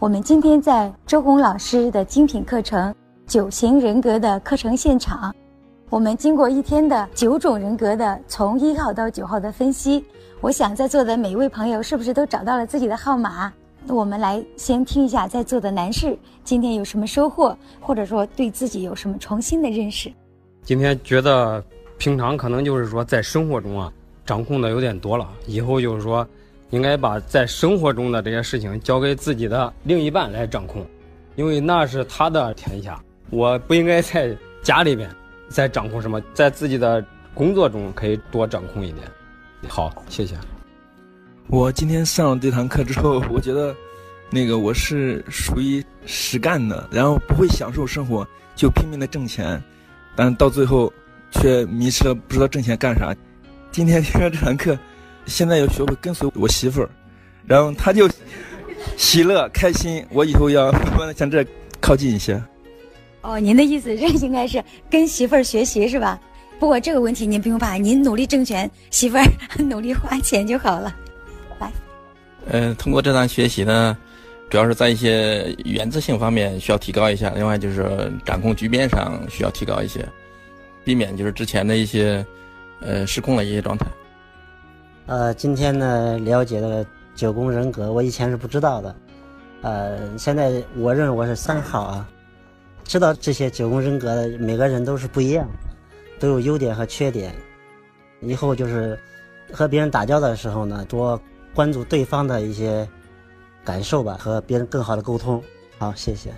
我们今天在周红老师的精品课程《九型人格》的课程现场，我们经过一天的九种人格的从一号到九号的分析，我想在座的每一位朋友是不是都找到了自己的号码？我们来先听一下在座的男士今天有什么收获，或者说对自己有什么重新的认识。今天觉得平常可能就是说在生活中啊掌控的有点多了，以后就是说。应该把在生活中的这些事情交给自己的另一半来掌控，因为那是他的天下。我不应该在家里边再掌控什么，在自己的工作中可以多掌控一点。好，谢谢。我今天上了这堂课之后，我觉得那个我是属于实干的，然后不会享受生活，就拼命的挣钱，但到最后却迷失了，不知道挣钱干啥。今天听了这堂课。现在要学会跟随我媳妇儿，然后她就喜乐开心。我以后要慢慢的向这靠近一些。哦，您的意思这应该是跟媳妇儿学习是吧？不过这个问题您不用怕，您努力挣钱，媳妇儿努力花钱就好了。来，嗯，通过这堂学习呢，主要是在一些原则性方面需要提高一下，另外就是掌控局面上需要提高一些，避免就是之前的一些呃失控的一些状态。呃，今天呢了解了九宫人格，我以前是不知道的。呃，现在我认为我是三号啊，知道这些九宫人格的每个人都是不一样，都有优点和缺点。以后就是和别人打交道的时候呢，多关注对方的一些感受吧，和别人更好的沟通。好，谢谢。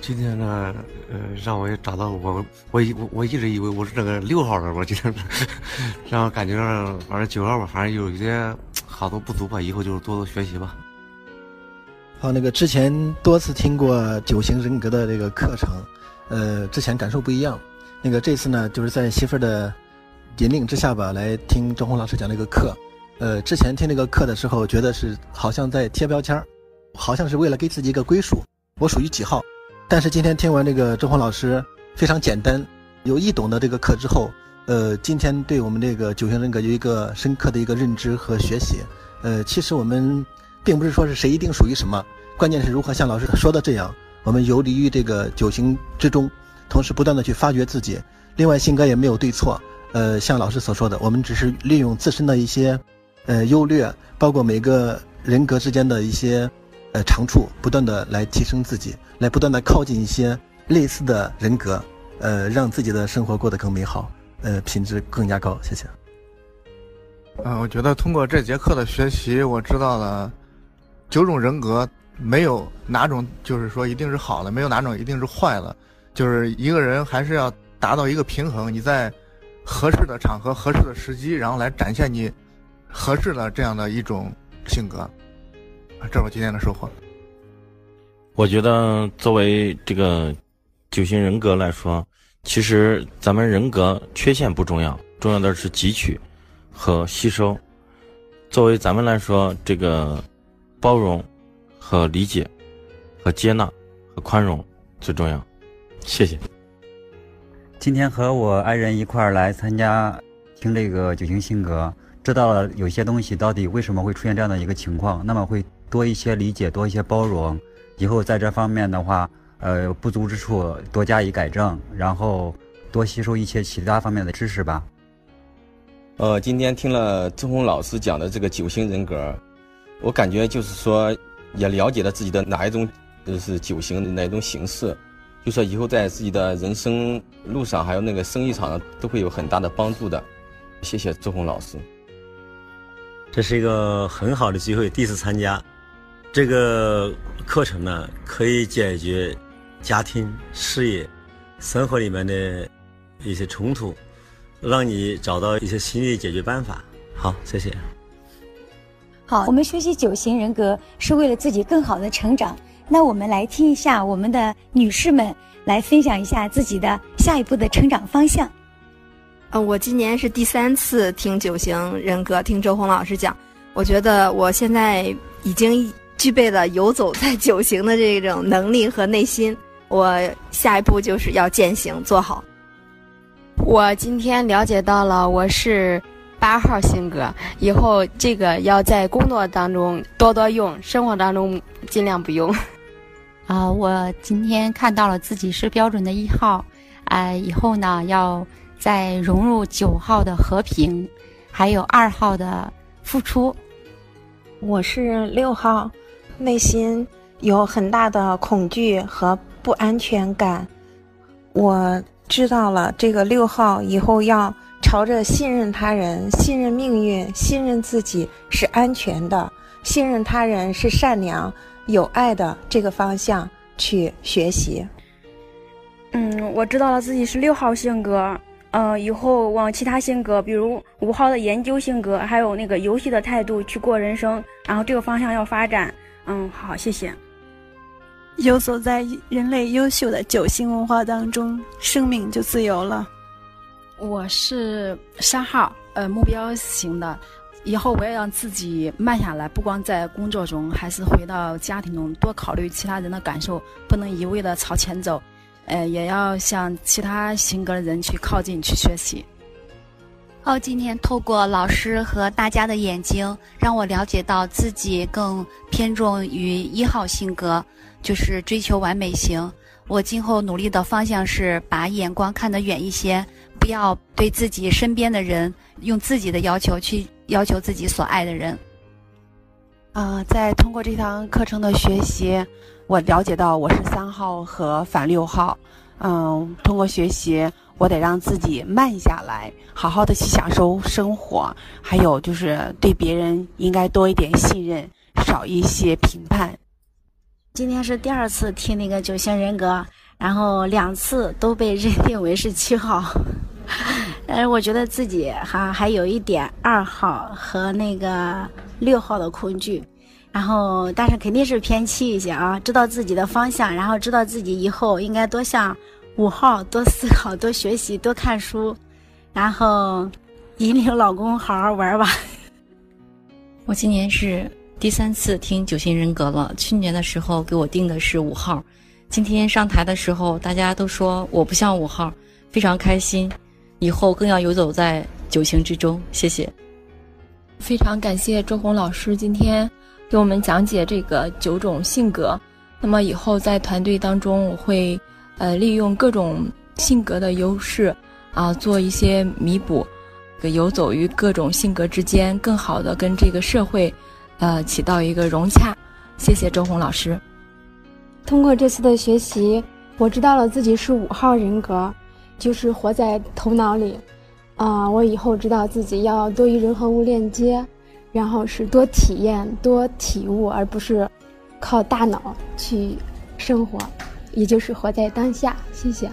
今天呢，呃，让我也找到我，我一我我一直以为我是这个六号的，我今天，然后感觉上反正九号吧，反正有一些好多不足吧，以后就是多多学习吧。好，那个之前多次听过九型人格的这个课程，呃，之前感受不一样。那个这次呢，就是在媳妇儿的引领之下吧，来听周红老师讲那个课。呃，之前听那个课的时候，觉得是好像在贴标签儿，好像是为了给自己一个归属，我属于几号。但是今天听完这个周红老师非常简单、有易懂的这个课之后，呃，今天对我们这个九型人格有一个深刻的一个认知和学习。呃，其实我们并不是说是谁一定属于什么，关键是如何像老师说的这样，我们游离于这个九型之中，同时不断的去发掘自己。另外，性格也没有对错。呃，像老师所说的，我们只是利用自身的一些呃优劣，包括每个人格之间的一些。呃，长处不断的来提升自己，来不断的靠近一些类似的人格，呃，让自己的生活过得更美好，呃，品质更加高。谢谢。嗯，我觉得通过这节课的学习，我知道了九种人格没有哪种就是说一定是好的，没有哪种一定是坏的，就是一个人还是要达到一个平衡。你在合适的场合、合适的时机，然后来展现你合适的这样的一种性格。这是我今天的收获。我觉得，作为这个九型人格来说，其实咱们人格缺陷不重要，重要的是汲取和吸收。作为咱们来说，这个包容和理解和接纳和宽容最重要。谢谢。今天和我爱人一块儿来参加听这个九型性格，知道了有些东西到底为什么会出现这样的一个情况，那么会。多一些理解，多一些包容，以后在这方面的话，呃，不足之处多加以改正，然后多吸收一些其他方面的知识吧。呃，今天听了周红老师讲的这个九型人格，我感觉就是说也了解了自己的哪一种就是九型的哪一种形式，就说以后在自己的人生路上，还有那个生意场上都会有很大的帮助的。谢谢周红老师，这是一个很好的机会，第一次参加。这个课程呢，可以解决家庭、事业、生活里面的一些冲突，让你找到一些心理解决办法。好，谢谢。好，我们学习九型人格是为了自己更好的成长，那我们来听一下我们的女士们来分享一下自己的下一步的成长方向。嗯，我今年是第三次听九型人格，听周红老师讲，我觉得我现在已经具备了游走在九行的这种能力和内心。我下一步就是要践行做好。我今天了解到了我是八号性格，以后这个要在工作当中多多用，生活当中尽量不用。啊，我今天看到了自己是标准的一号，啊，以后呢要再融入九号的和平，还有二号的付出。我是六号，内心有很大的恐惧和。不安全感，我知道了。这个六号以后要朝着信任他人、信任命运、信任自己是安全的，信任他人是善良、有爱的这个方向去学习。嗯，我知道了自己是六号性格，嗯，以后往其他性格，比如五号的研究性格，还有那个游戏的态度去过人生，然后这个方向要发展。嗯，好，谢谢。游走在人类优秀的九星文化当中，生命就自由了。我是三号，呃，目标型的。以后我要让自己慢下来，不光在工作中，还是回到家庭中，多考虑其他人的感受，不能一味的朝前走。呃，也要向其他性格的人去靠近，去学习。哦，今天透过老师和大家的眼睛，让我了解到自己更偏重于一号性格。就是追求完美型，我今后努力的方向是把眼光看得远一些，不要对自己身边的人用自己的要求去要求自己所爱的人。啊，在通过这堂课程的学习，我了解到我是三号和反六号。嗯，通过学习，我得让自己慢下来，好好的去享受生活，还有就是对别人应该多一点信任，少一些评判。今天是第二次听那个九型人格，然后两次都被认定为是七号，但是我觉得自己哈还有一点二号和那个六号的恐惧，然后但是肯定是偏七一些啊，知道自己的方向，然后知道自己以后应该多向五号多思考、多学习、多看书，然后引领老公好好玩吧。我今年是。第三次听九型人格了，去年的时候给我定的是五号，今天上台的时候大家都说我不像五号，非常开心，以后更要游走在九型之中。谢谢，非常感谢周红老师今天给我们讲解这个九种性格。那么以后在团队当中，我会呃利用各种性格的优势啊，做一些弥补，游走于各种性格之间，更好的跟这个社会。呃，起到一个融洽。谢谢周红老师。通过这次的学习，我知道了自己是五号人格，就是活在头脑里。啊，我以后知道自己要多与人和物链接，然后是多体验、多体悟，而不是靠大脑去生活，也就是活在当下。谢谢。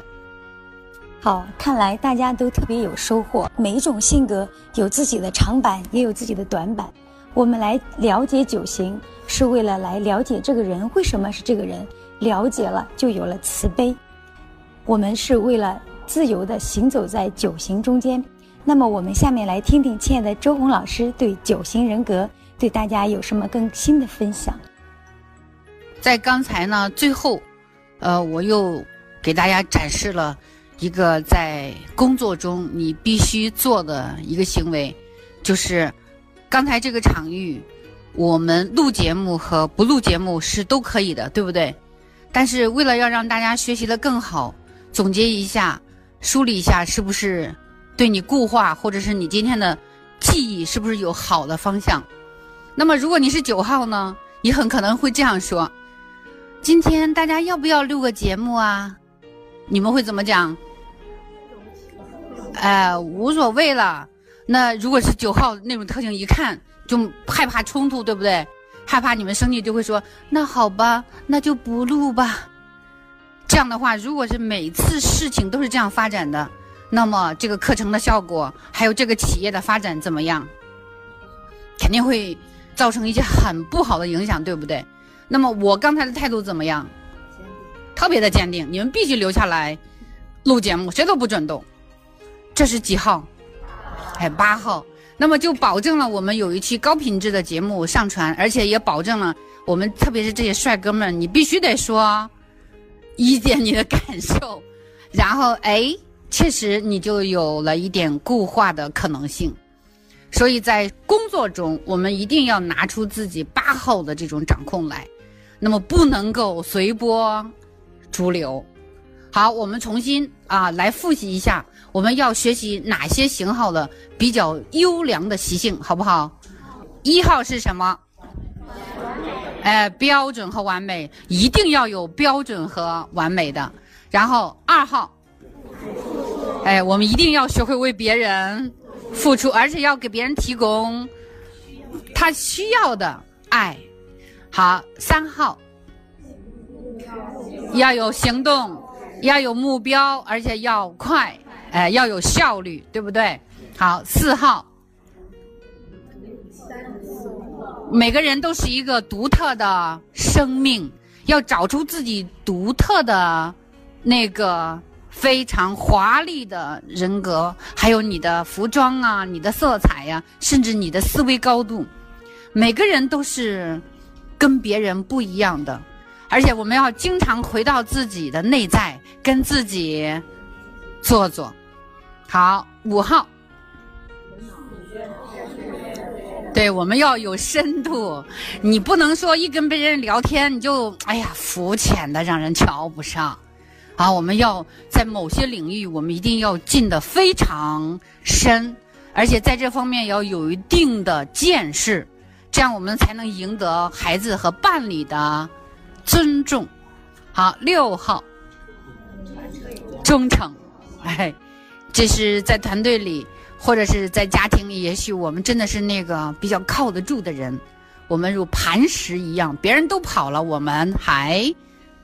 好，看来大家都特别有收获。每一种性格有自己的长板，也有自己的短板。我们来了解九型，是为了来了解这个人为什么是这个人。了解了，就有了慈悲。我们是为了自由的行走在九型中间。那么，我们下面来听听亲爱的周红老师对九型人格对大家有什么更新的分享。在刚才呢，最后，呃，我又给大家展示了一个在工作中你必须做的一个行为，就是。刚才这个场域，我们录节目和不录节目是都可以的，对不对？但是为了要让大家学习的更好，总结一下，梳理一下，是不是对你固化，或者是你今天的记忆是不是有好的方向？那么如果你是九号呢，你很可能会这样说：今天大家要不要录个节目啊？你们会怎么讲？哎，无所谓了。那如果是九号那种特性，一看就害怕冲突，对不对？害怕你们生气，就会说那好吧，那就不录吧。这样的话，如果是每次事情都是这样发展的，那么这个课程的效果，还有这个企业的发展怎么样？肯定会造成一些很不好的影响，对不对？那么我刚才的态度怎么样？特别的坚定，你们必须留下来录节目，谁都不准动。这是几号？哎，八号。那么就保证了我们有一期高品质的节目上传，而且也保证了我们，特别是这些帅哥们，你必须得说一点你的感受，然后哎，确实你就有了一点固化的可能性。所以在工作中，我们一定要拿出自己八号的这种掌控来，那么不能够随波逐流。好，我们重新啊来复习一下，我们要学习哪些型号的比较优良的习性，好不好？一号是什么？哎，标准和完美，一定要有标准和完美的。然后二号，哎，我们一定要学会为别人。付出，而且要给别人提供他需要的爱。好，三号要有行动，要有目标，而且要快，哎，要有效率，对不对？好，四号，每个人都是一个独特的生命，要找出自己独特的那个。非常华丽的人格，还有你的服装啊，你的色彩呀，甚至你的思维高度，每个人都是跟别人不一样的，而且我们要经常回到自己的内在，跟自己做做。好，五号，对，我们要有深度，你不能说一跟别人聊天你就哎呀肤浅的让人瞧不上。啊，我们要在某些领域，我们一定要进得非常深，而且在这方面要有一定的见识，这样我们才能赢得孩子和伴侣的尊重。好，六号，忠诚，哎，这是在团队里或者是在家庭里，也许我们真的是那个比较靠得住的人，我们如磐石一样，别人都跑了，我们还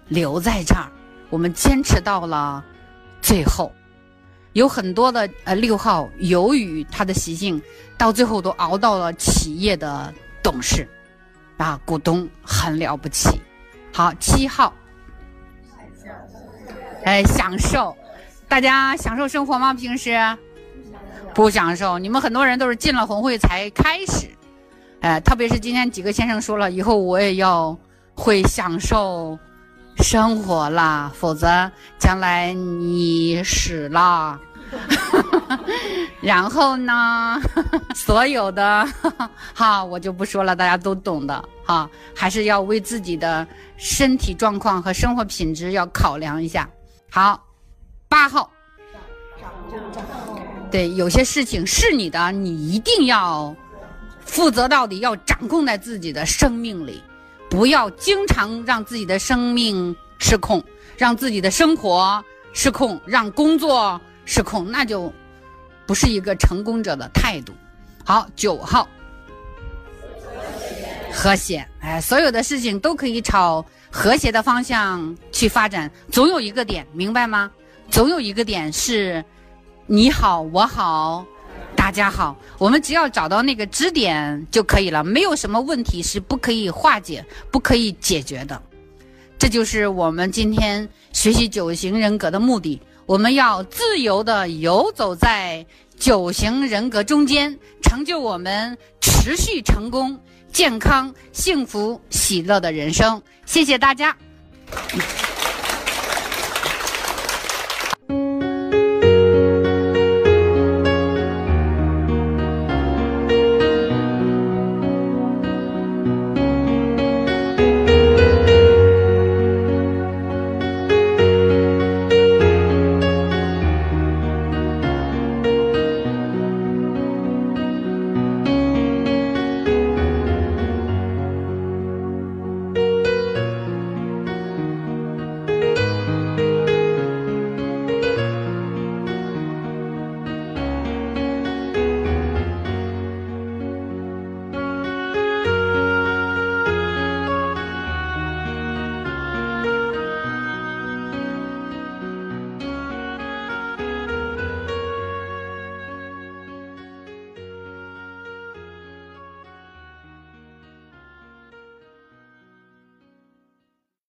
留在这儿。我们坚持到了最后，有很多的呃六号，由于他的习性，到最后都熬到了企业的董事，啊，股东很了不起。好，七号，哎，享受，大家享受生活吗？平时不享受，你们很多人都是进了红会才开始，哎，特别是今天几个先生说了，以后我也要会享受。生活啦，否则将来你死了，然后呢，所有的 哈我就不说了，大家都懂的哈，还是要为自己的身体状况和生活品质要考量一下。好，八号，对，有些事情是你的，你一定要负责到底，要掌控在自己的生命里。不要经常让自己的生命失控，让自己的生活失控，让工作失控，那就不是一个成功者的态度。好，九号，和谐，哎，所有的事情都可以朝和谐的方向去发展，总有一个点，明白吗？总有一个点是，你好，我好。大家好，我们只要找到那个支点就可以了，没有什么问题是不可以化解、不可以解决的。这就是我们今天学习九型人格的目的。我们要自由的游走在九型人格中间，成就我们持续成功、健康、幸福、喜乐的人生。谢谢大家。